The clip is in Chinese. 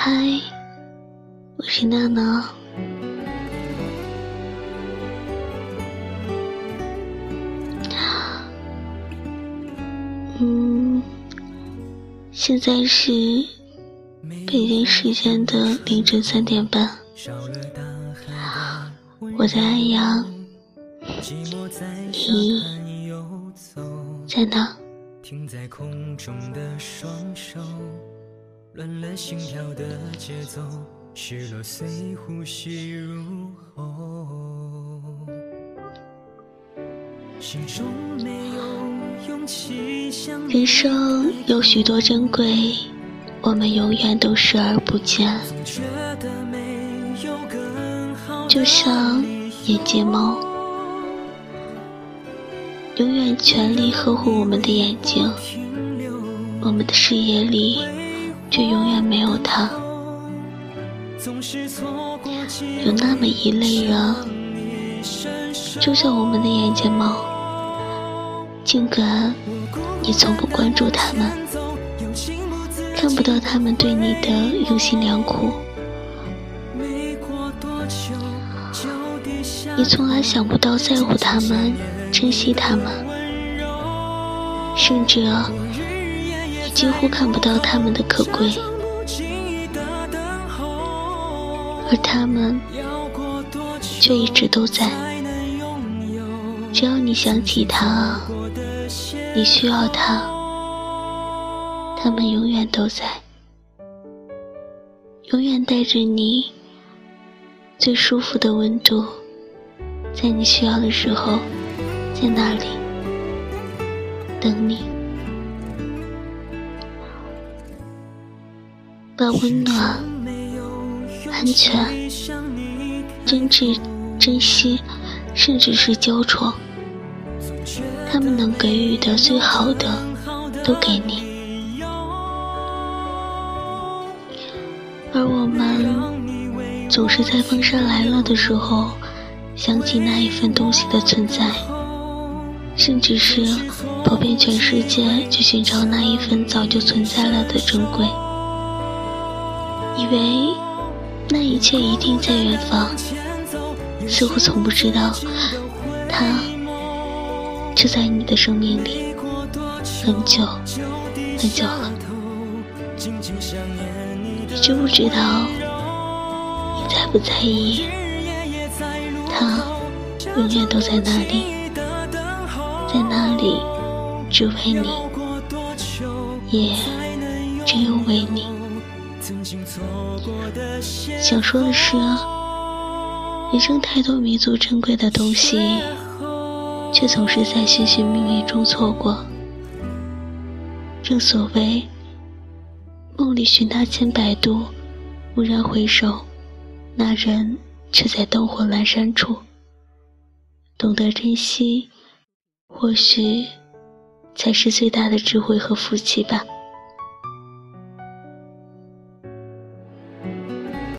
嗨，我是娜娜。嗯，现在是北京时间的凌晨三点半，我在安阳，你在哪？停在空中的双手，乱了心跳的节奏，失落随呼吸入喉。心中没有勇气向人生有许多珍贵，我们永远都视而不见。就像眼睫毛。永远全力呵护我们的眼睛，我们的视野里却永远没有他。有那么一类人，就像我们的眼睫毛，尽管你从不关注他们，看不到他们对你的用心良苦，你从来想不到在乎他们。珍惜他们，甚至几乎看不到他们的可贵，而他们却一直都在。只要你想起他，你需要他，他们永远都在，永远带着你最舒服的温度，在你需要的时候。在那里等你，把温暖、安全、真挚、珍惜，甚至是娇宠，他们能给予的最好的，都给你。而我们总是在风沙来了的时候，想起那一份东西的存在。甚至是跑遍全世界去寻找那一份早就存在了的珍贵，以为那一切一定在远方，似乎从不知道，他就在你的生命里，很久很久了，你知不知道？你在不在意？他永远都在那里。在那里，只为你，也只有为你。想说的是，人生太多弥足珍贵的东西，却总是在寻寻觅觅中错过。正所谓，梦里寻他千百度，蓦然回首，那人却在灯火阑珊处。懂得珍惜。或许，才是最大的智慧和福气吧。